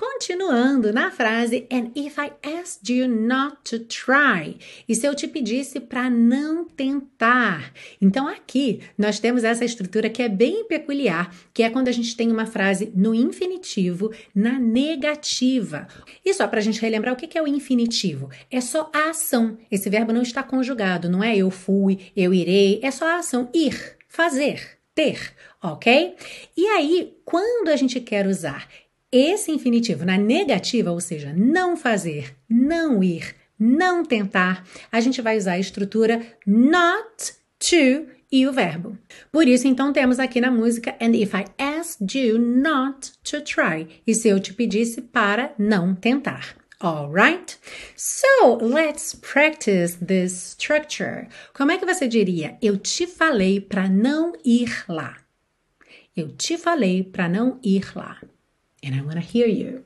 Continuando na frase And if I asked you not to try? E se eu te pedisse para não tentar? Então aqui nós temos essa estrutura que é bem peculiar, que é quando a gente tem uma frase no infinitivo na negativa. E só para a gente relembrar o que é o infinitivo? É só a ação. Esse verbo não está conjugado, não é eu fui, eu irei, é só a ação ir, fazer, ter, ok? E aí, quando a gente quer usar esse infinitivo na negativa, ou seja, não fazer, não ir, não tentar, a gente vai usar a estrutura not to e o verbo. Por isso, então, temos aqui na música And if I asked you not to try. E se eu te pedisse para não tentar. Alright? So, let's practice this structure. Como é que você diria? Eu te falei para não ir lá. Eu te falei para não ir lá and I want to hear you.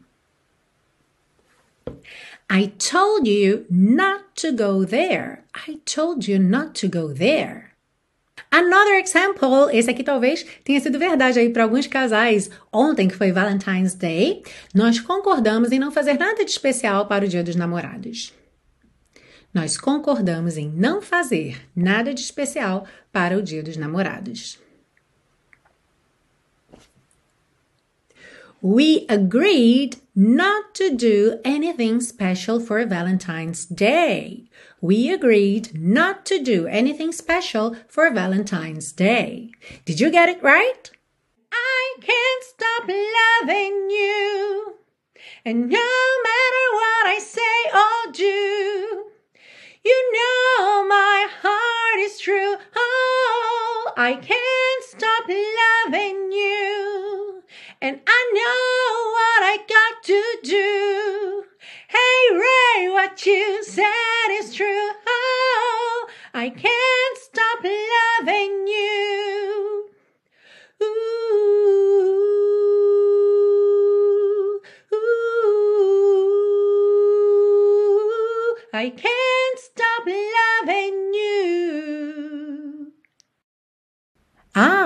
I told you not to go there. I told you not to go there. Another example, esse aqui talvez tenha sido verdade aí para alguns casais. Ontem, que foi Valentine's Day, nós concordamos em não fazer nada de especial para o Dia dos Namorados. Nós concordamos em não fazer nada de especial para o Dia dos Namorados. We agreed not to do anything special for Valentine's Day. We agreed not to do anything special for Valentine's Day. Did you get it right? I can't stop loving you. And no matter what I say or do, you know my heart is true. Oh, I can't stop loving you. And I know what I got to do. Hey Ray, what you said is true. Oh, I can't stop loving you. Ooh, ooh, I can't